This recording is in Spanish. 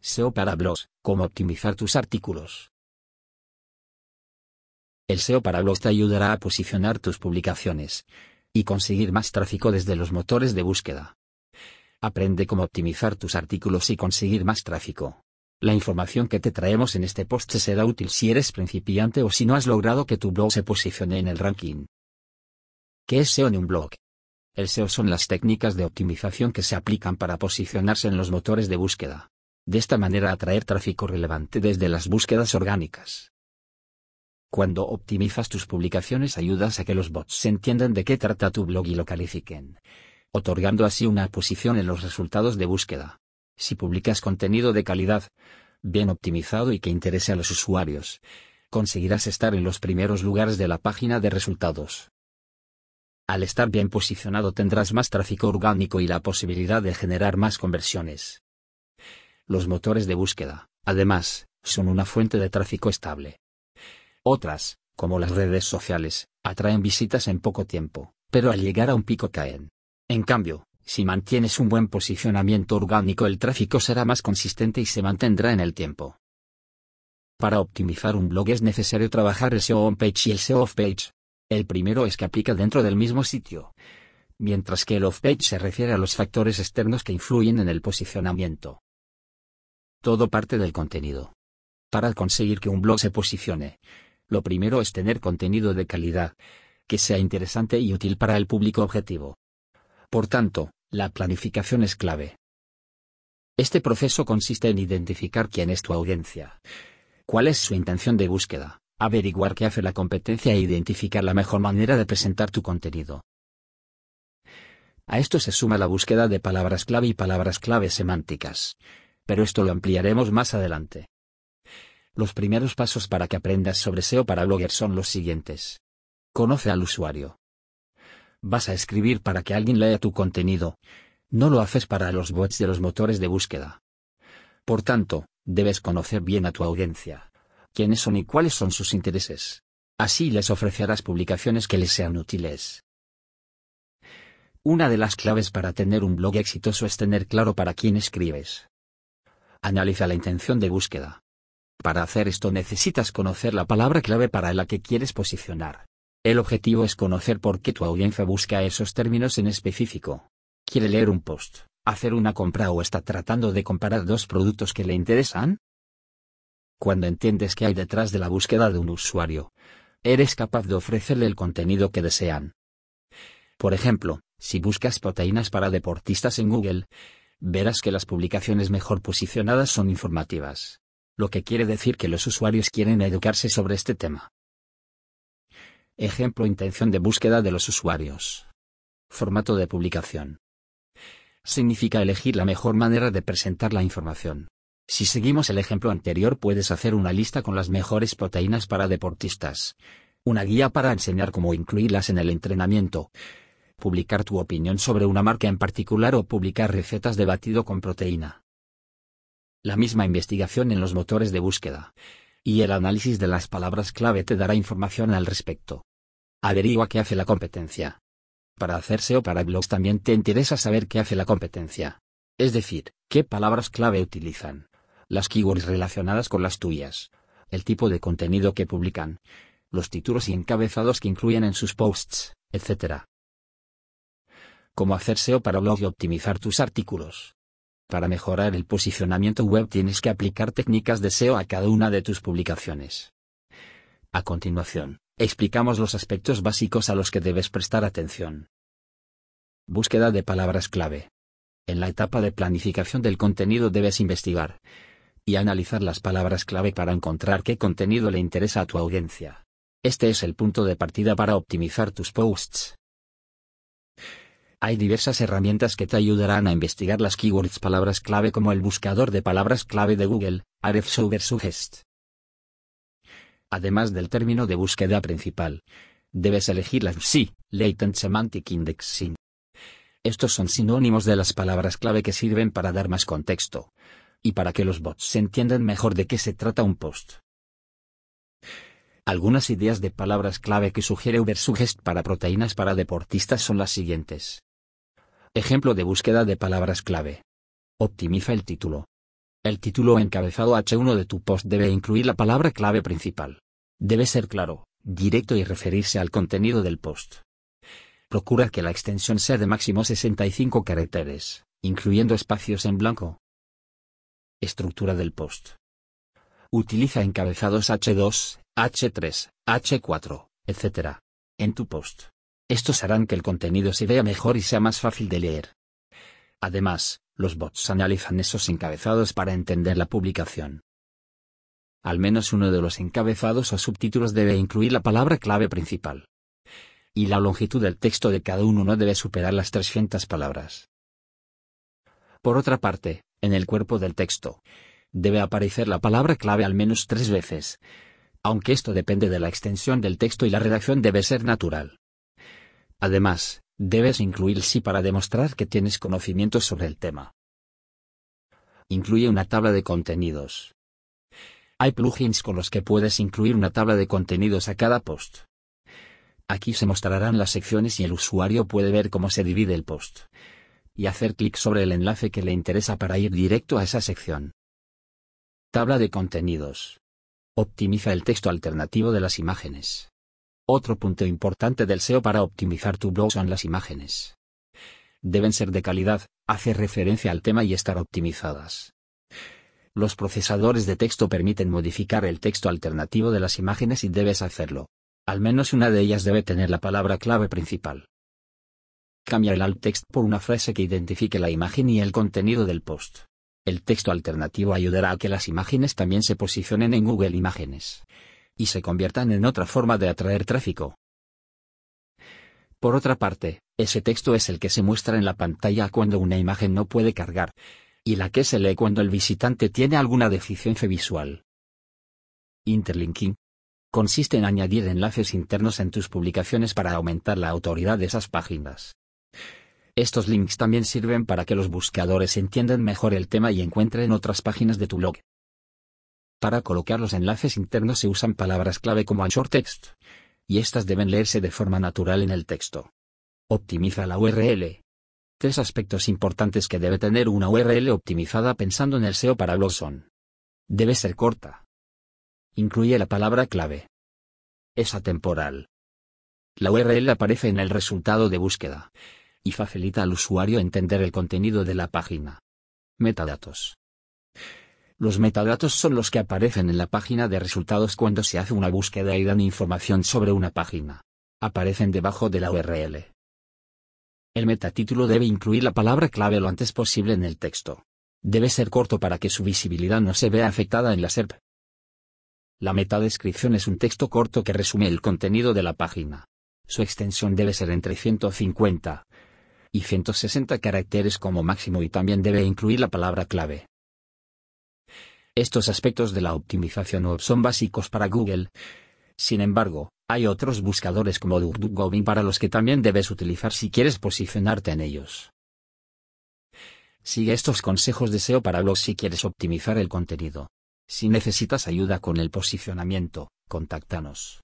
SEO para blogs, cómo optimizar tus artículos. El SEO para blogs te ayudará a posicionar tus publicaciones y conseguir más tráfico desde los motores de búsqueda. Aprende cómo optimizar tus artículos y conseguir más tráfico. La información que te traemos en este post será útil si eres principiante o si no has logrado que tu blog se posicione en el ranking. ¿Qué es SEO en un blog? El SEO son las técnicas de optimización que se aplican para posicionarse en los motores de búsqueda de esta manera atraer tráfico relevante desde las búsquedas orgánicas. Cuando optimizas tus publicaciones ayudas a que los bots entiendan de qué trata tu blog y lo califiquen, otorgando así una posición en los resultados de búsqueda. Si publicas contenido de calidad, bien optimizado y que interese a los usuarios, conseguirás estar en los primeros lugares de la página de resultados. Al estar bien posicionado tendrás más tráfico orgánico y la posibilidad de generar más conversiones. Los motores de búsqueda, además, son una fuente de tráfico estable. Otras, como las redes sociales, atraen visitas en poco tiempo, pero al llegar a un pico caen. En cambio, si mantienes un buen posicionamiento orgánico el tráfico será más consistente y se mantendrá en el tiempo. Para optimizar un blog es necesario trabajar el SEO on-page y el SEO off-page. El primero es que aplica dentro del mismo sitio, mientras que el off-page se refiere a los factores externos que influyen en el posicionamiento. Todo parte del contenido. Para conseguir que un blog se posicione, lo primero es tener contenido de calidad, que sea interesante y útil para el público objetivo. Por tanto, la planificación es clave. Este proceso consiste en identificar quién es tu audiencia, cuál es su intención de búsqueda, averiguar qué hace la competencia e identificar la mejor manera de presentar tu contenido. A esto se suma la búsqueda de palabras clave y palabras clave semánticas, pero esto lo ampliaremos más adelante. Los primeros pasos para que aprendas sobre SEO para bloggers son los siguientes. Conoce al usuario. Vas a escribir para que alguien lea tu contenido. No lo haces para los bots de los motores de búsqueda. Por tanto, debes conocer bien a tu audiencia. Quiénes son y cuáles son sus intereses. Así les ofrecerás publicaciones que les sean útiles. Una de las claves para tener un blog exitoso es tener claro para quién escribes. Analiza la intención de búsqueda. Para hacer esto necesitas conocer la palabra clave para la que quieres posicionar. El objetivo es conocer por qué tu audiencia busca esos términos en específico. ¿Quiere leer un post, hacer una compra o está tratando de comparar dos productos que le interesan? Cuando entiendes qué hay detrás de la búsqueda de un usuario, eres capaz de ofrecerle el contenido que desean. Por ejemplo, si buscas proteínas para deportistas en Google, verás que las publicaciones mejor posicionadas son informativas. Lo que quiere decir que los usuarios quieren educarse sobre este tema. Ejemplo Intención de búsqueda de los usuarios. Formato de publicación. Significa elegir la mejor manera de presentar la información. Si seguimos el ejemplo anterior puedes hacer una lista con las mejores proteínas para deportistas. Una guía para enseñar cómo incluirlas en el entrenamiento publicar tu opinión sobre una marca en particular o publicar recetas de batido con proteína. La misma investigación en los motores de búsqueda y el análisis de las palabras clave te dará información al respecto. Averigua qué hace la competencia. Para hacerse o para blogs también te interesa saber qué hace la competencia. Es decir, qué palabras clave utilizan, las keywords relacionadas con las tuyas, el tipo de contenido que publican, los títulos y encabezados que incluyen en sus posts, etc cómo hacer SEO para blog y optimizar tus artículos. Para mejorar el posicionamiento web tienes que aplicar técnicas de SEO a cada una de tus publicaciones. A continuación, explicamos los aspectos básicos a los que debes prestar atención. Búsqueda de palabras clave. En la etapa de planificación del contenido debes investigar y analizar las palabras clave para encontrar qué contenido le interesa a tu audiencia. Este es el punto de partida para optimizar tus posts. Hay diversas herramientas que te ayudarán a investigar las keywords palabras clave como el buscador de palabras clave de Google, Ahrefs Además del término de búsqueda principal, debes elegir la SI, Latent Semantic Indexing. Estos son sinónimos de las palabras clave que sirven para dar más contexto y para que los bots entiendan mejor de qué se trata un post. Algunas ideas de palabras clave que sugiere Ubersuggest para proteínas para deportistas son las siguientes. Ejemplo de búsqueda de palabras clave. Optimiza el título. El título encabezado H1 de tu post debe incluir la palabra clave principal. Debe ser claro, directo y referirse al contenido del post. Procura que la extensión sea de máximo 65 caracteres, incluyendo espacios en blanco. Estructura del post. Utiliza encabezados H2, H3, H4, etc. en tu post. Estos harán que el contenido se vea mejor y sea más fácil de leer. Además, los bots analizan esos encabezados para entender la publicación. Al menos uno de los encabezados o subtítulos debe incluir la palabra clave principal. Y la longitud del texto de cada uno no debe superar las 300 palabras. Por otra parte, en el cuerpo del texto, debe aparecer la palabra clave al menos tres veces. Aunque esto depende de la extensión del texto y la redacción debe ser natural. Además, debes incluir sí para demostrar que tienes conocimientos sobre el tema. Incluye una tabla de contenidos. Hay plugins con los que puedes incluir una tabla de contenidos a cada post. Aquí se mostrarán las secciones y el usuario puede ver cómo se divide el post. Y hacer clic sobre el enlace que le interesa para ir directo a esa sección. Tabla de contenidos. Optimiza el texto alternativo de las imágenes. Otro punto importante del SEO para optimizar tu blog son las imágenes. Deben ser de calidad, hacer referencia al tema y estar optimizadas. Los procesadores de texto permiten modificar el texto alternativo de las imágenes y debes hacerlo. Al menos una de ellas debe tener la palabra clave principal. Cambia el alt text por una frase que identifique la imagen y el contenido del post. El texto alternativo ayudará a que las imágenes también se posicionen en Google Imágenes y se conviertan en otra forma de atraer tráfico. Por otra parte, ese texto es el que se muestra en la pantalla cuando una imagen no puede cargar, y la que se lee cuando el visitante tiene alguna deficiencia visual. Interlinking. Consiste en añadir enlaces internos en tus publicaciones para aumentar la autoridad de esas páginas. Estos links también sirven para que los buscadores entiendan mejor el tema y encuentren otras páginas de tu blog. Para colocar los enlaces internos se usan palabras clave como anchor text, y estas deben leerse de forma natural en el texto. Optimiza la URL. Tres aspectos importantes que debe tener una URL optimizada pensando en el SEO para blogs son. Debe ser corta. Incluye la palabra clave. Es atemporal. La URL aparece en el resultado de búsqueda. Y facilita al usuario entender el contenido de la página. Metadatos. Los metadatos son los que aparecen en la página de resultados cuando se hace una búsqueda y dan información sobre una página. Aparecen debajo de la URL. El metatítulo debe incluir la palabra clave lo antes posible en el texto. Debe ser corto para que su visibilidad no se vea afectada en la SERP. La metadescripción es un texto corto que resume el contenido de la página. Su extensión debe ser entre 150 y 160 caracteres como máximo y también debe incluir la palabra clave. Estos aspectos de la optimización web son básicos para Google. Sin embargo, hay otros buscadores como DuckDuckGo para los que también debes utilizar si quieres posicionarte en ellos. Sigue estos consejos de SEO para blogs si quieres optimizar el contenido. Si necesitas ayuda con el posicionamiento, contáctanos.